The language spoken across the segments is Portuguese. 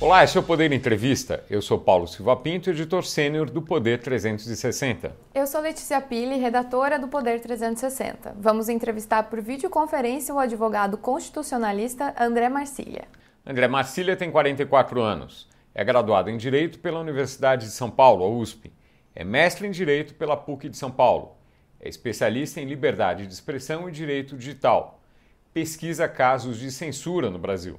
Olá, esse é o Poder Entrevista. Eu sou Paulo Silva Pinto, editor sênior do Poder 360. Eu sou Letícia Pili, redatora do Poder 360. Vamos entrevistar por videoconferência o advogado constitucionalista André Marcília. André Marcília tem 44 anos. É graduado em Direito pela Universidade de São Paulo, a USP. É mestre em Direito pela PUC de São Paulo. É especialista em liberdade de expressão e direito digital. Pesquisa casos de censura no Brasil.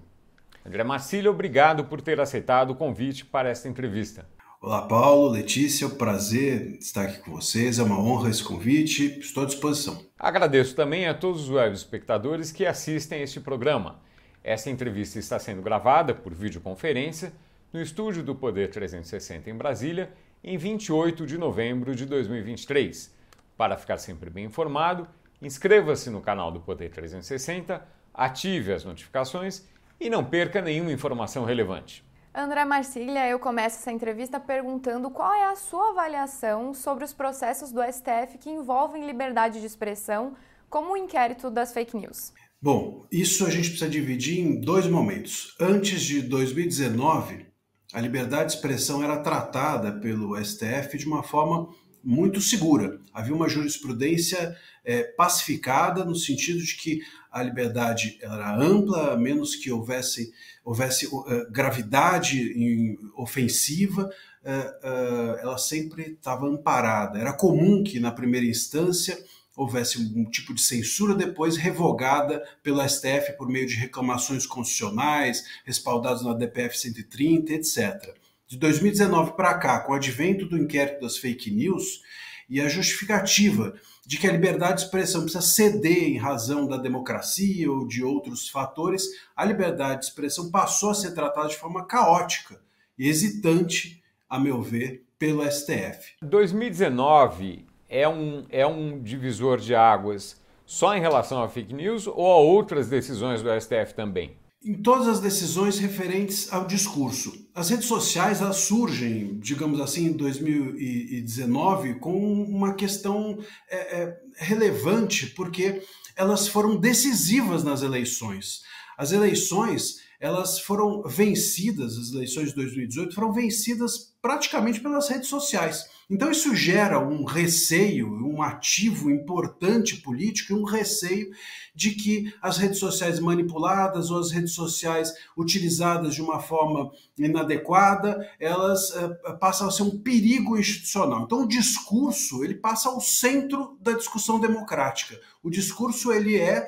André Marcílio, obrigado por ter aceitado o convite para esta entrevista. Olá, Paulo, Letícia, é um prazer estar aqui com vocês, é uma honra esse convite, estou à disposição. Agradeço também a todos os web espectadores que assistem a este programa. Esta entrevista está sendo gravada por videoconferência no estúdio do Poder 360 em Brasília, em 28 de novembro de 2023. Para ficar sempre bem informado, inscreva-se no canal do Poder 360, ative as notificações e não perca nenhuma informação relevante. André Marcília, eu começo essa entrevista perguntando qual é a sua avaliação sobre os processos do STF que envolvem liberdade de expressão, como o inquérito das fake news. Bom, isso a gente precisa dividir em dois momentos. Antes de 2019, a liberdade de expressão era tratada pelo STF de uma forma muito segura. Havia uma jurisprudência é, pacificada no sentido de que a liberdade era ampla, a menos que houvesse, houvesse uh, gravidade em, ofensiva, uh, uh, ela sempre estava amparada. Era comum que na primeira instância houvesse um tipo de censura depois revogada pelo STF por meio de reclamações constitucionais, respaldados na DPF 130, etc. De 2019 para cá, com o advento do inquérito das fake news e a justificativa de que a liberdade de expressão precisa ceder em razão da democracia ou de outros fatores, a liberdade de expressão passou a ser tratada de forma caótica e hesitante, a meu ver, pelo STF. 2019 é um, é um divisor de águas só em relação a fake news ou a outras decisões do STF também? em todas as decisões referentes ao discurso. As redes sociais elas surgem, digamos assim, em 2019 com uma questão é, é, relevante, porque elas foram decisivas nas eleições. As eleições elas foram vencidas, as eleições de 2018 foram vencidas praticamente pelas redes sociais. Então isso gera um receio, um ativo importante político um receio de que as redes sociais manipuladas ou as redes sociais utilizadas de uma forma inadequada, elas uh, passam a ser um perigo institucional. Então o discurso, ele passa ao centro da discussão democrática. O discurso ele é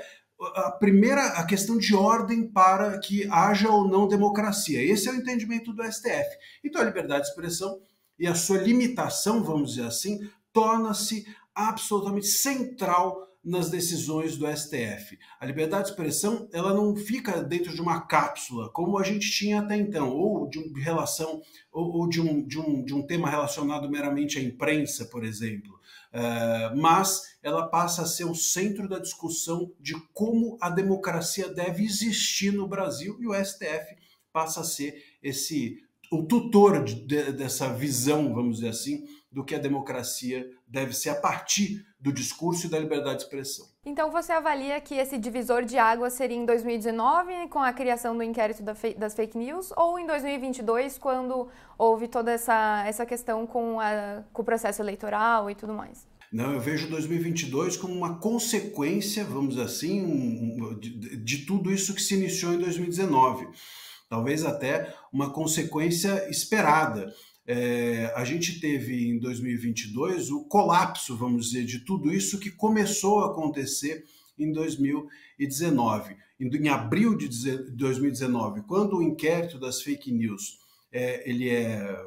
a primeira a questão de ordem para que haja ou não democracia. Esse é o entendimento do STF. Então a liberdade de expressão e a sua limitação, vamos dizer assim, torna-se absolutamente central nas decisões do STF. A liberdade de expressão ela não fica dentro de uma cápsula, como a gente tinha até então, ou de uma relação, ou, ou de, um, de, um, de um tema relacionado meramente à imprensa, por exemplo. Uh, mas ela passa a ser o centro da discussão de como a democracia deve existir no Brasil e o STF passa a ser esse o tutor de, de, dessa visão, vamos dizer assim, do que a democracia deve ser a partir do discurso e da liberdade de expressão. Então você avalia que esse divisor de águas seria em 2019, com a criação do inquérito das fake news, ou em 2022, quando houve toda essa, essa questão com, a, com o processo eleitoral e tudo mais? Não, eu vejo 2022 como uma consequência, vamos assim, um, de, de tudo isso que se iniciou em 2019 talvez até uma consequência esperada. É, a gente teve em 2022 o colapso, vamos dizer, de tudo isso que começou a acontecer em 2019. Em, abril de 2019, quando o inquérito das fake news é, ele é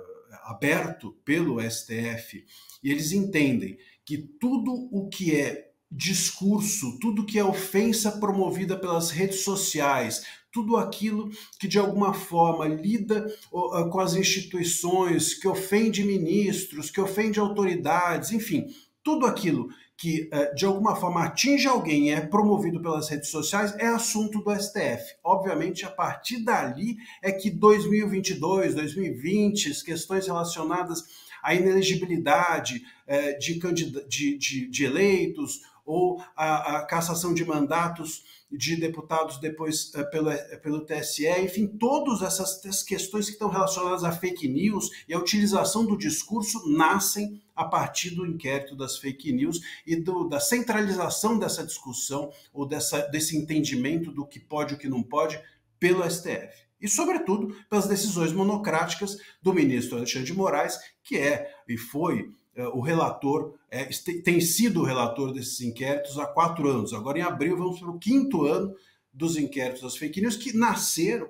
aberto pelo STF e eles entendem que tudo o que é discurso, tudo que é ofensa promovida pelas redes sociais, tudo aquilo que de alguma forma lida com as instituições, que ofende ministros, que ofende autoridades, enfim, tudo aquilo que eh, de alguma forma atinge alguém e é promovido pelas redes sociais é assunto do STF. Obviamente, a partir dali é que 2022, 2020, as questões relacionadas à inelegibilidade eh, de, de, de, de eleitos ou a, a cassação de mandatos de deputados depois uh, pelo, uh, pelo TSE, enfim, todas essas, essas questões que estão relacionadas a fake news e a utilização do discurso nascem a partir do inquérito das fake news e do, da centralização dessa discussão ou dessa, desse entendimento do que pode e o que não pode pelo STF. E, sobretudo, pelas decisões monocráticas do ministro Alexandre de Moraes, que é e foi é, o relator, é, tem sido o relator desses inquéritos há quatro anos. Agora, em abril, vamos para o quinto ano dos inquéritos das fake news, que nasceram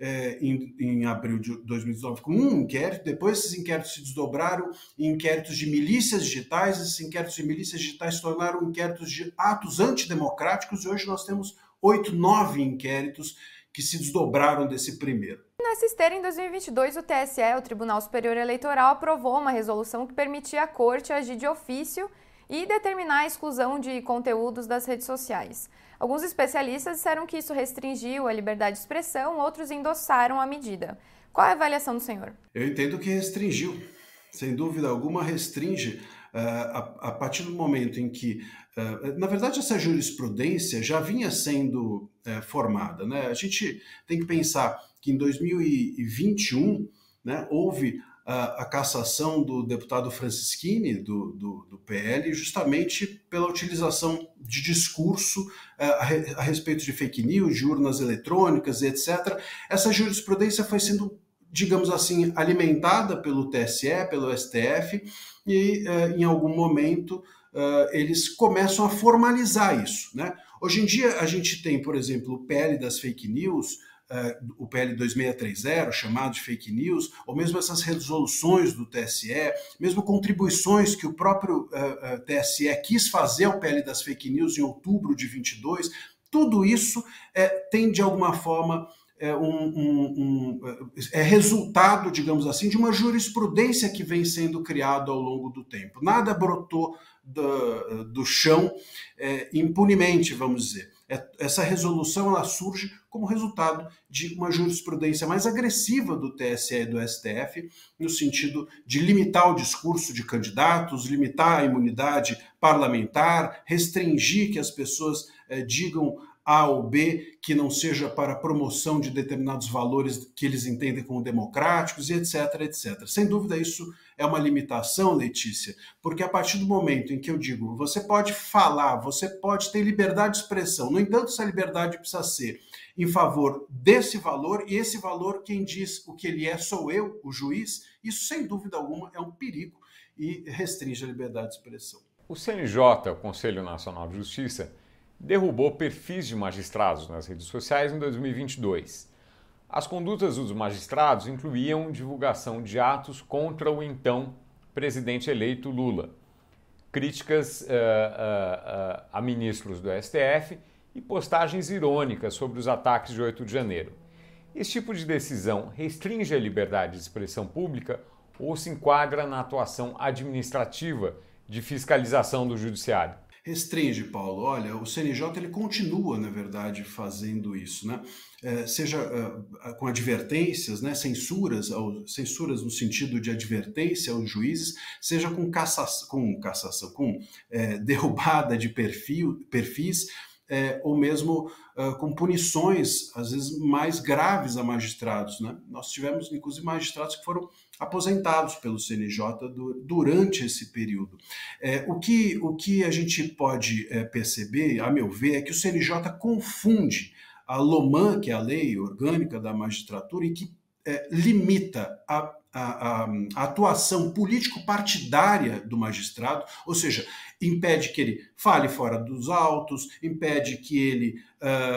é, em, em, abril de 2019 com um inquérito, depois esses inquéritos se desdobraram em inquéritos de milícias digitais, esses inquéritos de milícias digitais se tornaram inquéritos de atos antidemocráticos, e hoje nós temos oito, nove inquéritos que se desdobraram desse primeiro. Nessa esteira, em 2022, o TSE, o Tribunal Superior Eleitoral, aprovou uma resolução que permitia à Corte agir de ofício e determinar a exclusão de conteúdos das redes sociais. Alguns especialistas disseram que isso restringiu a liberdade de expressão, outros endossaram a medida. Qual é a avaliação do senhor? Eu entendo que restringiu. Sem dúvida alguma, restringe uh, a, a, partir do momento em que. Uh, na verdade, essa jurisprudência já vinha sendo uh, formada. Né? A gente tem que pensar que em 2021 né, houve a, a, cassação do deputado Francisquini, do, do, do, PL, justamente pela utilização de discurso uh, a, a, respeito de fake news, de urnas eletrônicas, etc. Essa jurisprudência foi sendo, digamos assim, alimentada pelo TSE, pelo STF, e em algum momento uh, eles começam a formalizar isso. Né? Hoje em dia, a gente tem, por exemplo, o PL das fake news uh, o PL 2630, chamado de fake news, ou mesmo essas resoluções do TSE, mesmo contribuições que o próprio uh, TSE quis fazer ao PL das fake news em outubro de 22, tudo isso é, tem de alguma forma é, um, um, um, é resultado, digamos assim, de uma jurisprudência que vem sendo criada ao longo do tempo. Nada brotou do, do chão é, impunemente, vamos dizer. É, essa resolução ela surge como resultado de uma jurisprudência mais agressiva do TSE e do STF, no sentido de limitar o discurso de candidatos, limitar a imunidade parlamentar, restringir que as pessoas eh, digam a ou B que não seja para promoção de determinados valores que eles entendem como democráticos e etc, etc. Sem dúvida, isso é uma limitação, Letícia, porque a partir do momento em que eu digo você pode falar, você pode ter liberdade de expressão, no entanto, essa liberdade precisa ser em favor desse valor, e esse valor, quem diz o que ele é, sou eu, o juiz, isso sem dúvida alguma é um perigo e restringe a liberdade de expressão. O CNJ, o Conselho Nacional de Justiça, derrubou perfis de magistrados nas redes sociais em 2022. As condutas dos magistrados incluíam divulgação de atos contra o então presidente eleito Lula, críticas uh, uh, uh, a ministros do STF e postagens irônicas sobre os ataques de 8 de janeiro. Esse tipo de decisão restringe a liberdade de expressão pública ou se enquadra na atuação administrativa de fiscalização do judiciário? Restringe, Paulo. Olha, o CNJ ele continua, na verdade, fazendo isso, né? É, seja uh, com advertências, né, censuras, ao, censuras no sentido de advertência aos juízes, seja com, caça, com cassação, com é, derrubada de perfil, perfis, é, ou mesmo uh, com punições, às vezes, mais graves a magistrados. Né? Nós tivemos, inclusive, magistrados que foram aposentados pelo CNJ do, durante esse período. É, o, que, o que a gente pode é, perceber, a meu ver, é que o CNJ confunde a LOMAN, que é a lei orgânica da magistratura, e que é, limita a a, a, a, atuação político-partidária do magistrado, ou seja, impede que ele fale fora dos autos, impede que ele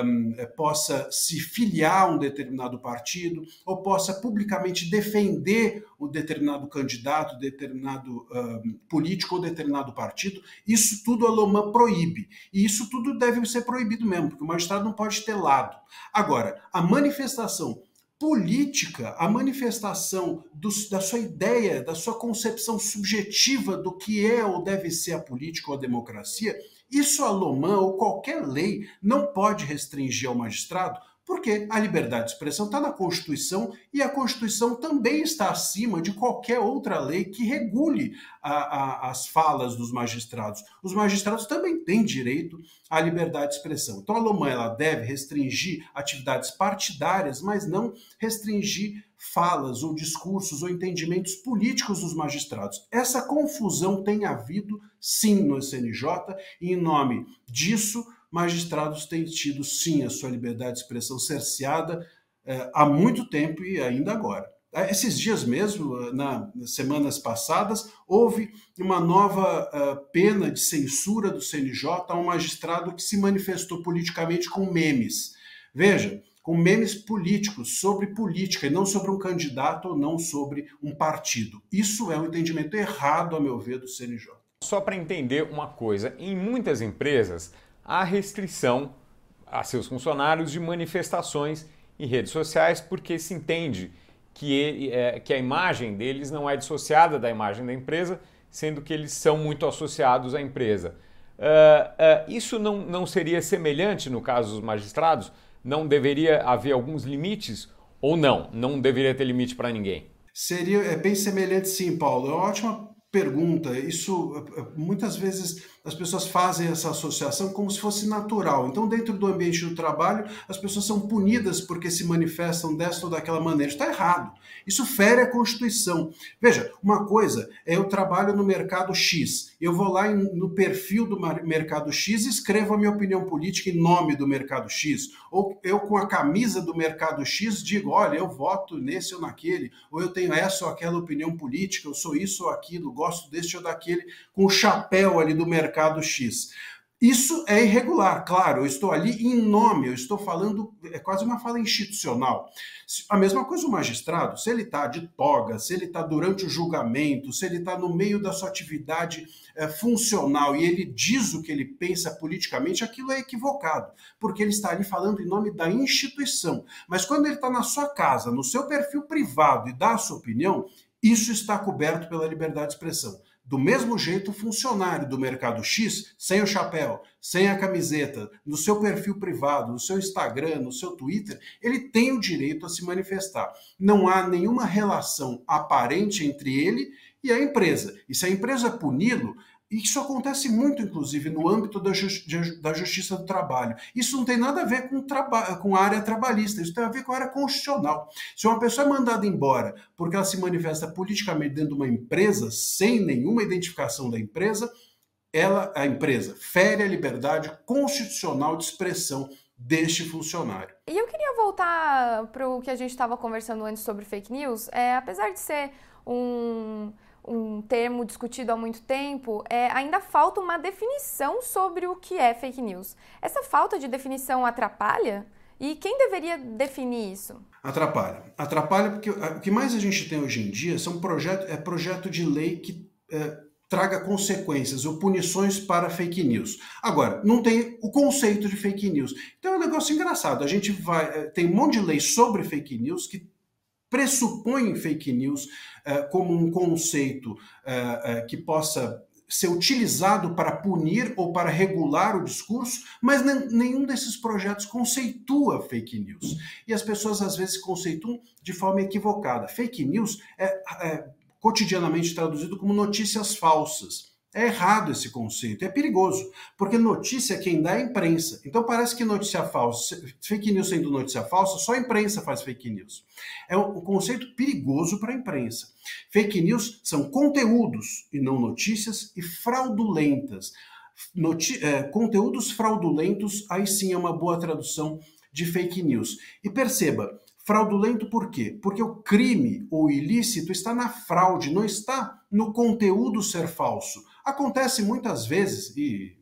um, possa se filiar a um determinado partido, ou possa publicamente defender um determinado candidato, determinado um, político ou determinado partido. Isso tudo a Lomã proíbe. E isso tudo deve ser proibido mesmo, porque o magistrado não pode ter lado. Agora, a manifestação política, a manifestação do, da sua ideia, da sua concepção subjetiva do que é ou deve ser a política ou a democracia, isso a Lomã ou qualquer lei não pode restringir ao magistrado Porque a liberdade de expressão está na Constituição e a Constituição também está acima de qualquer outra lei que regule a, a, as falas dos magistrados. Os magistrados também têm direito à liberdade de expressão. Então a Lomã ela deve restringir atividades partidárias, mas não restringir falas ou discursos ou entendimentos políticos dos magistrados. Essa confusão tem havido sim no SNJ e em nome disso magistrados têm tido sim a sua liberdade de expressão cerceada eh, há muito tempo e ainda agora. Eh, esses dias mesmo, eh, na, nas semanas passadas, houve uma nova uh, pena de censura do CNJ a um magistrado que se manifestou politicamente com memes. Veja, com memes políticos sobre política e não sobre um candidato ou não sobre um partido. Isso é um entendimento errado, a meu ver, do CNJ. Só para entender uma coisa, em muitas empresas há restrição a seus funcionários de manifestações em redes sociais, porque se entende que, é, que a imagem deles não é dissociada da imagem da empresa, sendo que eles são muito associados à empresa. Uh, uh, isso não, não seria semelhante no caso dos magistrados? Não deveria haver alguns limites ou não? Não deveria ter limite para ninguém? Seria é bem semelhante, sim, Paulo. É uma ótima pergunta. Isso muitas vezes as pessoas fazem essa associação como se fosse natural. Então, dentro do ambiente do trabalho, as pessoas são punidas porque se manifestam desta ou daquela maneira. Está errado. Isso fere a Constituição. Veja, uma coisa é eu trabalho no mercado X, eu vou lá no perfil do mercado X e escrevo a minha opinião política em nome do mercado X. Ou eu, com a camisa do mercado X, digo: olha, eu voto nesse ou naquele, ou eu tenho essa ou aquela opinião política, eu sou isso ou aquilo, gosto deste ou daquele, com o chapéu ali do mercado mercado X. Isso é irregular, claro, eu estou ali em nome, eu estou falando, é quase uma fala institucional. A mesma coisa o magistrado, se ele está de toga, se ele está durante o julgamento, se ele está no meio da sua atividade é, funcional e ele diz o que ele pensa politicamente, aquilo é equivocado, porque ele está ali falando em nome da instituição. Mas quando ele está na sua casa, no seu perfil privado e dá a sua opinião, isso está coberto pela liberdade de expressão. Do mesmo jeito, o funcionário do mercado X, sem o chapéu, sem a camiseta, no seu perfil privado, no seu Instagram, no seu Twitter, ele tem o direito a se manifestar. Não há nenhuma relação aparente entre ele e a empresa. E se a empresa puni-lo, e isso acontece muito, inclusive, no âmbito da, justi da justiça do trabalho. Isso não tem nada a ver com, com a área trabalhista, isso tem a ver com a área constitucional. Se uma pessoa é mandada embora porque ela se manifesta politicamente dentro de uma empresa, sem nenhuma identificação da empresa, ela, a empresa, fere a liberdade constitucional de expressão deste funcionário. E eu queria voltar para o que a gente estava conversando antes sobre fake news. É, apesar de ser um um termo discutido há muito tempo, é, ainda falta uma definição sobre o que é fake news. Essa falta de definição atrapalha? E quem deveria definir isso? Atrapalha. Atrapalha porque o que mais a gente tem hoje em dia são projeto, é projeto de lei que é, traga consequências ou punições para fake news. Agora, não tem o conceito de fake news. Então é um negócio engraçado. A gente vai. É, tem um monte de lei sobre fake news que pressupõe fake news como um conceito uh, uh, que possa ser utilizado para punir ou para regular o discurso, mas nenhum desses projetos conceitua fake news. E as pessoas às vezes conceituam de forma equivocada. Fake news é, é cotidianamente traduzido como notícias falsas. É errado esse conceito, é perigoso, porque notícia quem dá é a imprensa. Então parece que notícia falsa, fake news sendo notícia falsa, só a imprensa faz fake news. É um conceito perigoso para a imprensa. Fake news são conteúdos e não notícias e fraudulentas. Noti é, conteúdos fraudulentos, aí sim é uma boa tradução de fake news. E perceba, Fraudulento por quê? Porque o crime ou ilícito está na fraude, não está no conteúdo ser falso. Acontece muitas vezes, e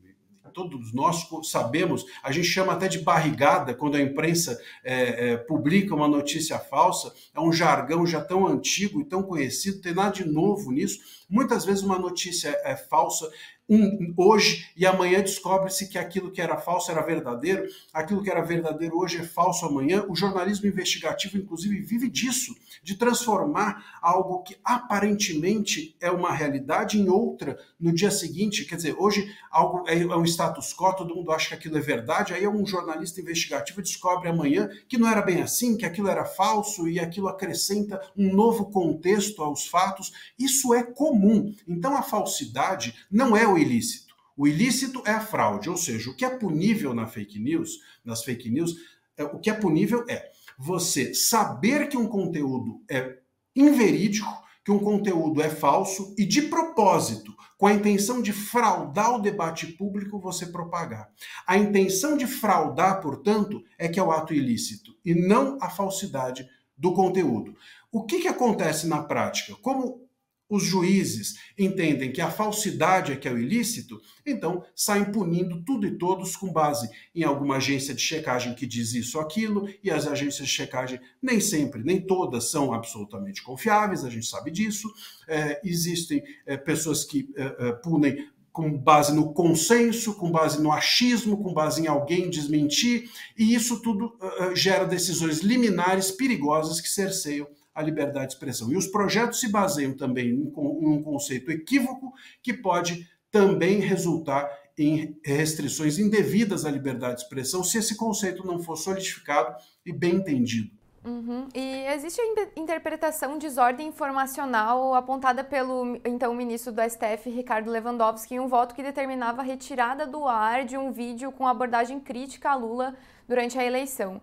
todos nós sabemos, a gente chama até de barrigada quando a imprensa é, é, publica uma notícia falsa, é um jargão já tão antigo e tão conhecido, tem nada de novo nisso. Muitas vezes uma notícia é falsa um, hoje e amanhã descobre-se que aquilo que era falso era verdadeiro, aquilo que era verdadeiro hoje é falso amanhã. O jornalismo investigativo, inclusive, vive disso, de transformar algo que aparentemente é uma realidade em outra no dia seguinte. Quer dizer, hoje algo é, é um status quo, todo mundo acha que aquilo é verdade, aí um jornalista investigativo descobre amanhã que não era bem assim, que aquilo era falso e aquilo acrescenta um novo contexto aos fatos. Isso é comum. Então a falsidade não é o ilícito. O ilícito é a fraude, ou seja, o que é punível na fake news, nas fake news, é, o que é punível é você saber que um conteúdo é inverídico, que um conteúdo é falso e de propósito, com a intenção de fraudar o debate público, você propagar. A intenção de fraudar, portanto, é que é o ato ilícito e não a falsidade do conteúdo. O que, que acontece na prática? Como os juízes entendem que a falsidade é que é o ilícito, então saem punindo tudo e todos com base em alguma agência de checagem que diz isso ou aquilo, e as agências de checagem nem sempre, nem todas são absolutamente confiáveis, a gente sabe disso. É, existem é, pessoas que é, é punem com base no consenso, com base no achismo, com base em alguém desmentir, e isso tudo uh, gera decisões liminares perigosas que cerceiam a liberdade de expressão. E os projetos se baseiam também em um conceito equívoco que pode também resultar em restrições indevidas à liberdade de expressão se esse conceito não for solidificado e bem entendido. Uhum. E existe a interpretação de desordem informacional apontada pelo então ministro do STF, Ricardo Lewandowski, em um voto que determinava a retirada do ar de um vídeo com abordagem crítica a Lula durante a eleição.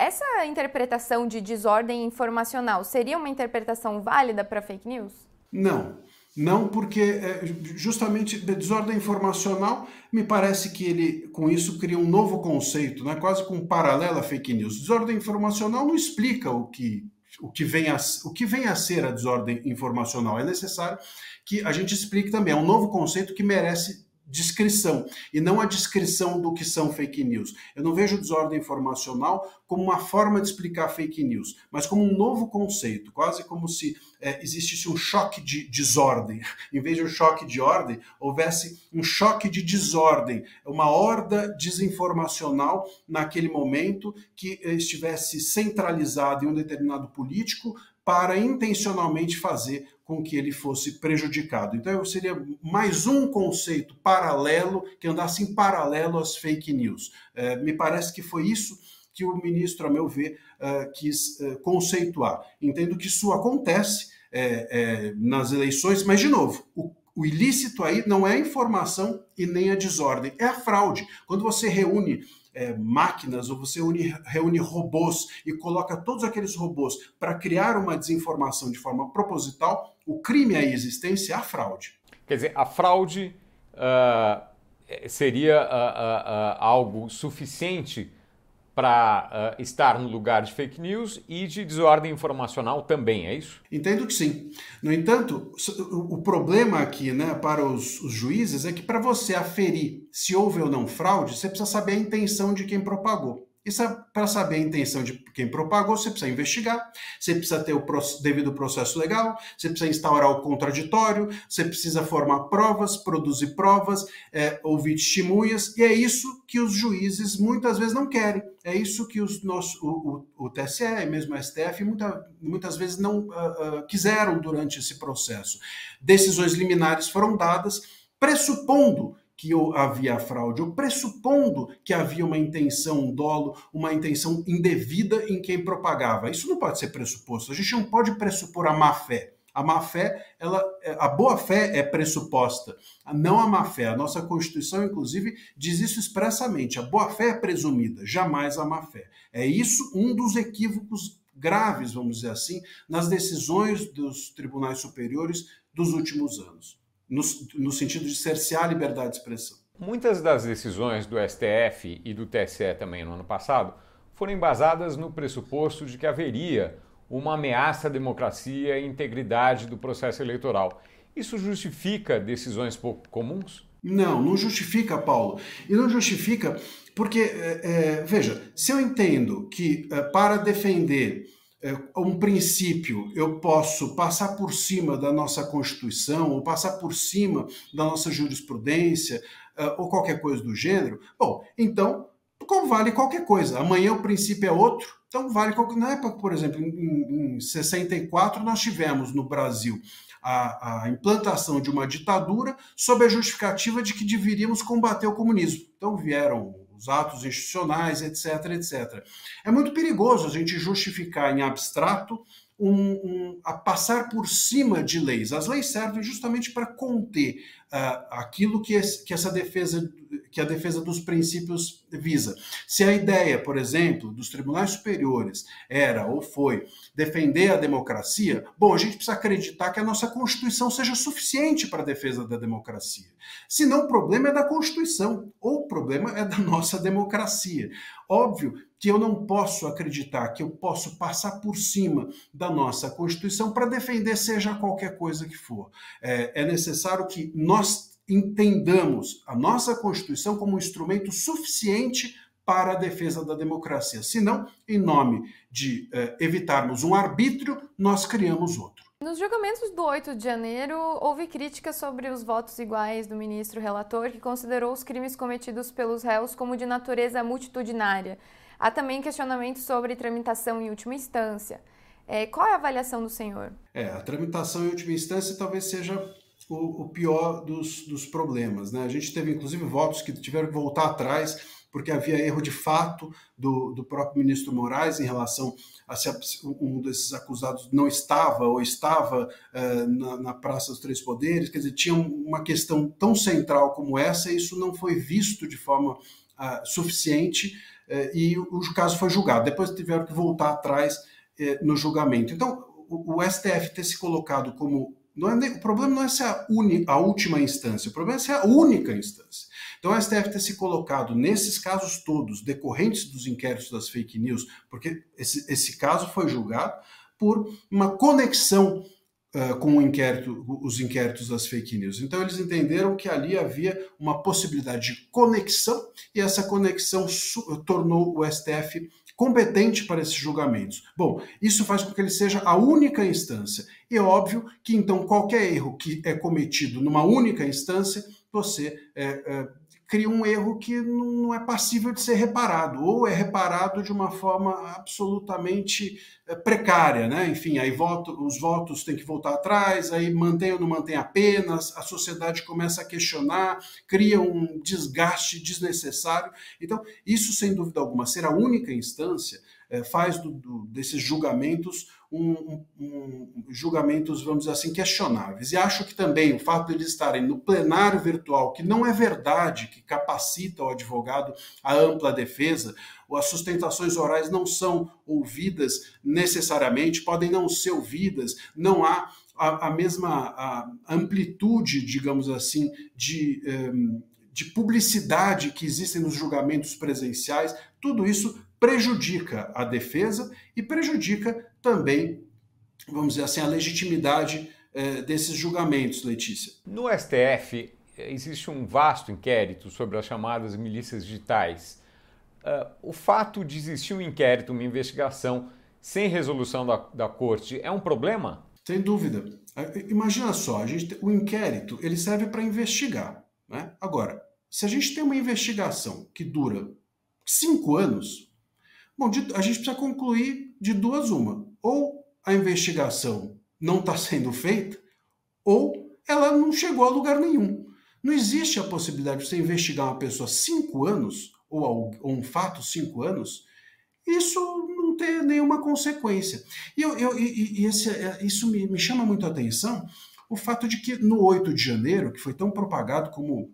Essa interpretação de desordem informacional seria uma interpretação válida para fake news? Não. Não, porque é, justamente desordem informacional me parece que ele com isso cria um novo conceito, né? quase com um paralelo à fake news. Desordem informacional não explica o que, o, que vem a, o que vem a ser a desordem informacional. É necessário que a gente explique também. É um novo conceito que merece descrição e não a descrição do que são fake news. Eu não vejo desordem informacional como uma forma de explicar fake news, mas como um novo conceito, quase como se é, existisse um choque de desordem. Em vez de um choque de ordem, houvesse um choque de desordem, uma horda desinformacional naquele momento que estivesse centralizado em um determinado político para intencionalmente fazer com que ele fosse prejudicado. Então, seria mais um conceito paralelo, que andasse em paralelo às fake news. É, me parece que foi isso que o ministro, a meu ver, uh, quis uh, conceituar. Entendo que isso acontece é, é, nas eleições, mas, de novo, o, o ilícito aí não é a informação e nem a desordem, é a fraude. Quando você reúne é, máquinas ou você une, reúne robôs e coloca todos aqueles robôs para criar uma desinformação de forma proposital, o crime aí existência é a fraude. Quer dizer, a fraude uh, seria uh, uh, algo suficiente para uh, estar no lugar de fake news e de desordem informacional também, é isso? Entendo que sim. No entanto, o problema aqui né, para os, os juízes é que para você aferir se houve ou não fraude, você precisa saber a intenção de quem propagou. E para saber a intenção de quem propagou, você precisa investigar, você precisa ter o devido processo legal, você precisa instaurar o contraditório, você precisa formar provas, produzir provas, é, ouvir testemunhas, e é isso que os juízes muitas vezes não querem. É isso que os nossos, o, o, o TSE mesmo o STF muita, muitas vezes não uh, uh, quiseram durante esse processo. Decisões liminares foram dadas pressupondo que havia fraude, ou pressupondo que havia uma intenção, um dolo, uma intenção indevida em quem propagava. Isso não pode ser pressuposto. A gente não pode pressupor a má fé. A má fé, ela, a boa fé é pressuposta, não a má fé. A nossa Constituição, inclusive, diz isso expressamente. A boa fé é presumida, jamais a má fé. É isso um dos equívocos graves, vamos dizer assim, nas decisões dos tribunais superiores dos últimos anos no, no sentido de cercear a liberdade de expressão. Muitas das decisões do STF e do TSE também no ano passado foram embasadas no pressuposto de que haveria uma ameaça à democracia e integridade do processo eleitoral. Isso justifica decisões pouco comuns? Não, não justifica, Paulo. E não justifica porque, é, é, veja, se eu entendo que é, para defender um princípio eu posso passar por cima da nossa Constituição, ou passar por cima da nossa jurisprudência, é, ou qualquer coisa do gênero, bom, então vale qualquer coisa. Amanhã o princípio é outro, então vale qualquer. Na época, por exemplo, em, em 64, nós tivemos no Brasil a, a, implantação de uma ditadura sob a justificativa de que deveríamos combater o comunismo. Então vieram os atos institucionais, etc, etc. É muito perigoso a gente justificar em abstrato um, um, a passar por cima de leis. As leis servem justamente para conter aquilo que, esse, que essa defesa que a defesa dos princípios visa. Se a ideia, por exemplo, dos tribunais superiores era ou foi defender a democracia, bom, a gente precisa acreditar que a nossa Constituição seja suficiente para a defesa da democracia. Senão, o problema é da Constituição, ou o problema é da nossa democracia. Óbvio que eu não posso acreditar que eu posso passar por cima da nossa Constituição para defender seja qualquer coisa que for. É, é necessário que nós entendamos a nossa Constituição como um instrumento suficiente para a defesa da democracia. Senão, em nome de eh, evitarmos um arbítrio, nós criamos outro. Nos julgamentos do 8 de janeiro, houve críticas sobre os votos iguais do ministro relator, que considerou os crimes cometidos pelos réus como de natureza multitudinária. Há também questionamentos sobre tramitação em última instância. É, qual é a avaliação do senhor? É, a tramitação em última instância talvez seja o, o pior dos, dos problemas. Né? A gente teve, inclusive, votos que tiveram que voltar atrás porque havia erro de fato do, do próprio ministro Moraes em relação a se um desses acusados não estava ou estava uh, na, na, Praça dos Três Poderes. Quer dizer, tinha uma questão tão central como essa e isso não foi visto de forma uh, suficiente uh, e o, o, caso foi julgado. Depois tiveram que voltar atrás no julgamento. Então, o, o STF ter se colocado como não é nem, o problema não é ser a, uni, a última instância, o problema é ser a única instância. Então, a STF ter se colocado nesses casos todos, decorrentes dos inquéritos das fake news, porque esse, esse caso foi julgado por uma conexão uh, com o inquérito, os inquéritos das fake news. Então, eles entenderam que ali havia uma possibilidade de conexão e essa conexão tornou o STF competente para esses julgamentos. Bom, isso faz com que ele seja a única instância. E é óbvio que, então, qualquer erro que é cometido numa única instância, você é, é, cria um erro que não é passível de ser reparado, ou é reparado de uma forma absolutamente eh, precária, né? Enfim, aí voto, os votos têm que voltar atrás, aí mantém ou não mantém apenas, a sociedade começa a questionar, cria um desgaste desnecessário. Então, isso, sem dúvida alguma, ser a única instância, é, faz do, do, desses julgamentos um, um, julgamentos, vamos dizer assim, questionáveis. E acho que também o fato de eles estarem no plenário virtual, que não é verdade que capacita o advogado a ampla defesa, ou as sustentações orais não são ouvidas necessariamente, podem não ser ouvidas, não há a, a mesma a amplitude, digamos assim, de. Um, de publicidade que existem nos julgamentos presenciais, tudo isso prejudica a defesa e prejudica também, vamos dizer assim, a legitimidade eh, desses julgamentos, Letícia. No STF, existe um vasto inquérito sobre as chamadas milícias digitais. Uh, o fato de existir um inquérito, uma investigação sem resolução da, da corte é um problema? Sem dúvida. Imagina só, a gente, o inquérito ele serve para investigar. Né? Agora, se a gente tem uma investigação que dura cinco anos, Bom, a gente precisa concluir de duas uma. Ou a investigação não está sendo feita, ou ela não chegou a lugar nenhum. Não existe a possibilidade de você investigar uma pessoa cinco anos, ou, um fato cinco anos, isso não ter nenhuma consequência. E, eu, eu, e, e esse, é, isso me, me chama muito a atenção, o fato de que no 8 de janeiro, que foi tão propagado como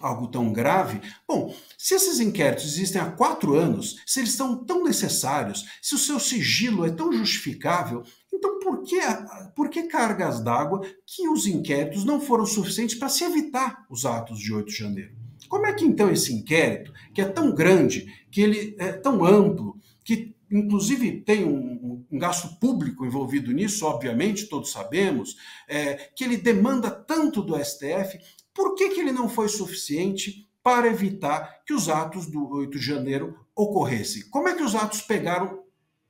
algo tão grave? Bom, se esses inquéritos existem há quatro anos, se eles são tão necessários, se o seu sigilo é tão justificável, então por que, por que cargas d'água que os inquéritos não foram suficientes para se evitar os atos de 8 de janeiro? Como é que então esse inquérito, que é tão grande, que ele é tão amplo, que inclusive tem um, um, gasto público envolvido nisso, obviamente, todos sabemos, é, que ele demanda tanto do STF, por que, que ele não foi suficiente para evitar que os atos do 8 de janeiro ocorressem? Como é que os atos pegaram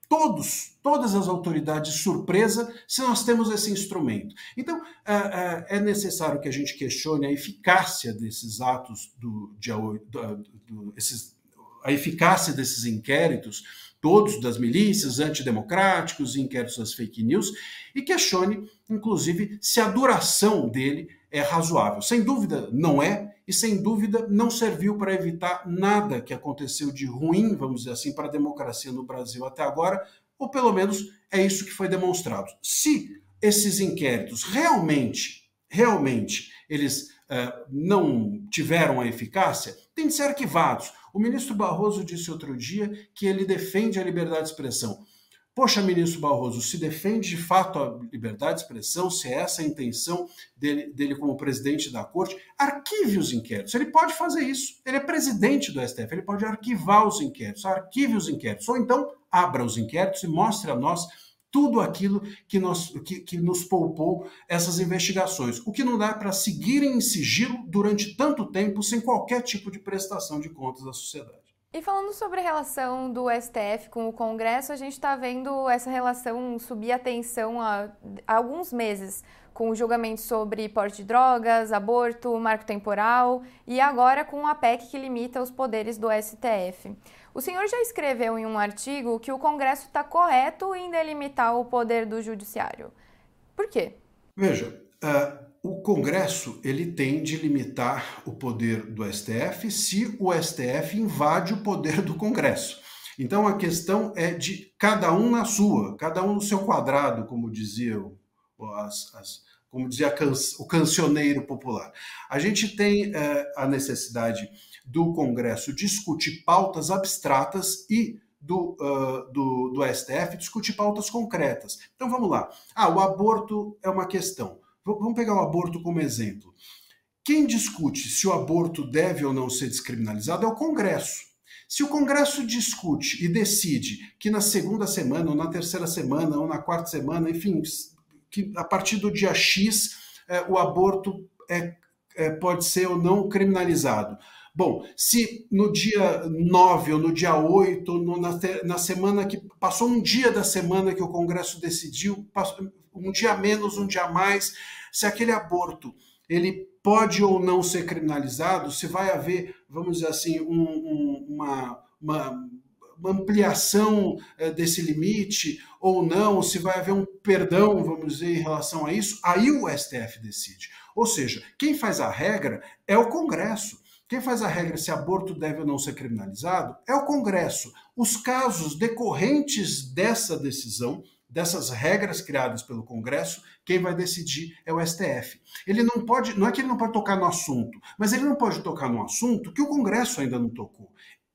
todos, todas as autoridades surpresa se nós temos esse instrumento. Então, é, é, é necessário que a gente questione a eficácia desses atos, do, de, do, do, esses, a eficácia desses inquéritos, todos das milícias, antidemocráticos, inquéritos das fake news, e questione, inclusive, se a duração dele é razoável. Sem dúvida, não é, e sem dúvida não serviu para evitar nada que aconteceu de ruim, vamos dizer assim, para a democracia no Brasil até agora, ou pelo menos é isso que foi demonstrado. Se esses inquéritos realmente, realmente, eles uh, não tiveram a eficácia, têm de ser arquivados. O ministro Barroso disse outro dia que ele defende a liberdade de expressão. Poxa, ministro Barroso, se defende de fato a liberdade de expressão, se é essa a intenção dele, dele como presidente da corte, arquive os inquéritos. Ele pode fazer isso. Ele é presidente do STF, ele pode arquivar os inquéritos, arquive os inquéritos. Ou então, abra os inquéritos e mostre a nós tudo aquilo que, nós, que, que nos poupou essas investigações. O que não dá para seguir em sigilo durante tanto tempo sem qualquer tipo de prestação de contas à sociedade. E falando sobre a relação do STF com o Congresso, a gente está vendo essa relação subir a tensão há, há alguns meses, com o julgamento sobre porte de drogas, aborto, marco temporal e agora com a PEC que limita os poderes do STF. O senhor já escreveu em um artigo que o Congresso está correto em delimitar o poder do Judiciário. Por quê? Veja, uh o Congresso ele tem de limitar o poder do STF se o STF invade o poder do Congresso. Então a questão é de cada um na sua, cada um no seu quadrado, como dizia as, as, como dizia o cancioneiro popular. A gente tem é, a necessidade do Congresso discutir pautas abstratas e do, uh, do, do STF discutir pautas concretas. Então vamos lá. Ah, o aborto é uma questão. Vamos pegar o aborto como exemplo. Quem discute se o aborto deve ou não ser descriminalizado é o Congresso. Se o Congresso discute e decide que na segunda semana, ou na terceira semana, ou na quarta semana, enfim, que a partir do dia X é, o aborto é, é, pode ser ou não criminalizado. Bom, se no dia 9 ou no dia 8, no, na, na semana que passou um dia da semana que o Congresso decidiu, passou, um dia menos, um dia mais, se aquele aborto ele pode ou não ser criminalizado, se vai haver, vamos dizer assim, um, um, uma, uma, uma, ampliação é, desse limite ou não, se vai haver um perdão, vamos dizer, em relação a isso, aí o STF decide. Ou seja, quem faz a regra é o Congresso. Quem faz a regra se aborto deve ou não ser criminalizado é o Congresso. Os casos decorrentes dessa decisão dessas regras criadas pelo Congresso, quem vai decidir é o STF. Ele não pode, não é que ele não pode tocar no assunto, mas ele não pode tocar no assunto que o Congresso ainda não tocou.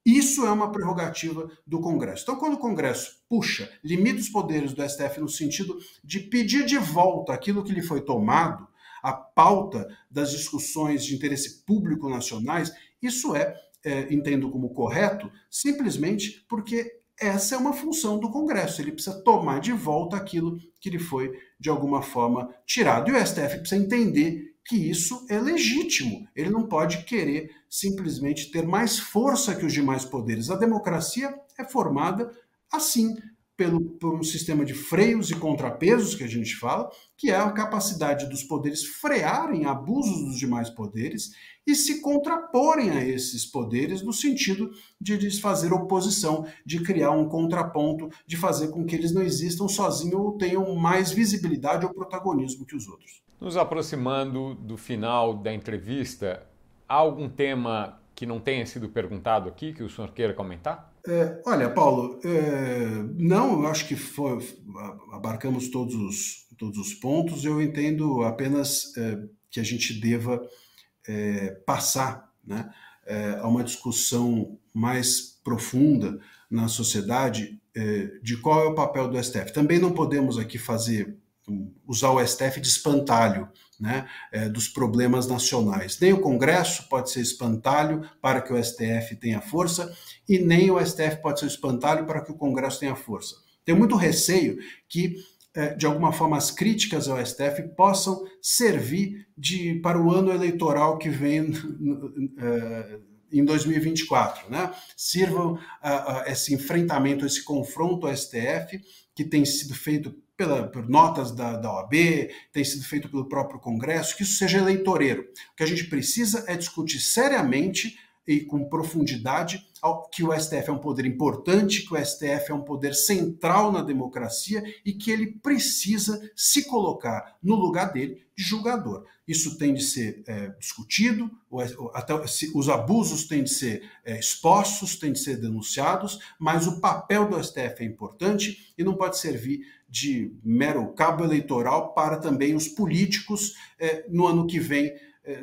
Isso é uma prerrogativa do Congresso. Então, quando o Congresso puxa, limita os poderes do STF no sentido de pedir de volta aquilo que lhe foi tomado, a pauta das discussões de interesse público nacionais, isso é, é entendo como correto, simplesmente porque essa é uma função do Congresso. Ele precisa tomar de volta aquilo que lhe foi, de alguma forma, tirado. E o STF precisa entender que isso é legítimo. Ele não pode querer simplesmente ter mais força que os demais poderes. A democracia é formada assim, pelo, por um sistema de freios e contrapesos que a gente fala, que é a capacidade dos poderes frearem abusos dos demais poderes e se contraporem a esses poderes no sentido de lhes fazer oposição, de criar um contraponto, de fazer com que eles não existam sozinhos ou tenham mais visibilidade ou protagonismo que os outros. Nos aproximando do final da entrevista, há algum tema que não tenha sido perguntado aqui que o senhor queira comentar? É, olha, Paulo, é, não, eu acho que foi, abarcamos todos os, todos os pontos. Eu entendo apenas é, que a gente deva é, passar né, é, a uma discussão mais profunda na sociedade é, de qual é o papel do STF. Também não podemos aqui fazer usar o STF de espantalho né, é, dos problemas nacionais. Nem o Congresso pode ser espantalho para que o STF tenha força, e nem o STF pode ser espantalho para que o Congresso tenha força. Tenho muito receio que, é, de alguma forma, as críticas ao STF possam servir de, para o ano eleitoral que vem é, em 2024, né? Sirvam uh, esse enfrentamento, esse confronto ao STF, que tem sido feito pela, por notas da, da OAB, tem sido feito pelo próprio Congresso, que isso seja eleitoreiro. O que a gente precisa é discutir seriamente e com profundidade que o STF é um poder importante, que o STF é um poder central na democracia e que ele precisa se colocar no lugar dele de julgador. Isso tem de ser é, discutido, até os abusos têm de ser é, expostos, têm de ser denunciados, mas o papel do STF é importante e não pode servir de mero cabo eleitoral para também os políticos é, no ano que vem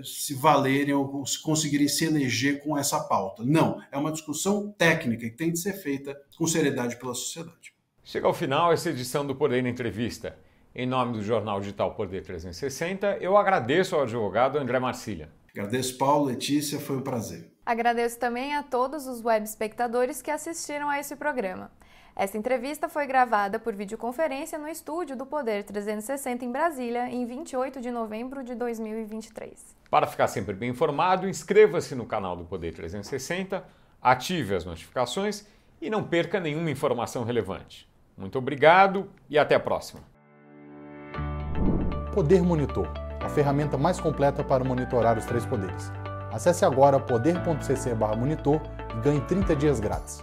se valerem ou se conseguirem se eleger com essa pauta. Não, é uma discussão técnica que tem de ser feita com seriedade pela sociedade. Chega ao final essa edição do Poder na Entrevista. Em nome do jornal digital Poder 360, eu agradeço ao advogado André Marcília. Agradeço, Paulo, Letícia, foi um prazer. Agradeço também a todos os web espectadores que assistiram a esse programa. Essa entrevista foi gravada por videoconferência no estúdio do Poder 360 em Brasília, em 28 de novembro de 2023. Para ficar sempre bem informado, inscreva-se no canal do Poder 360, ative as notificações e não perca nenhuma informação relevante. Muito obrigado e até a próxima. Poder Monitor, a ferramenta mais completa para monitorar os três poderes. Acesse agora poder.cc/monitor e ganhe 30 dias grátis.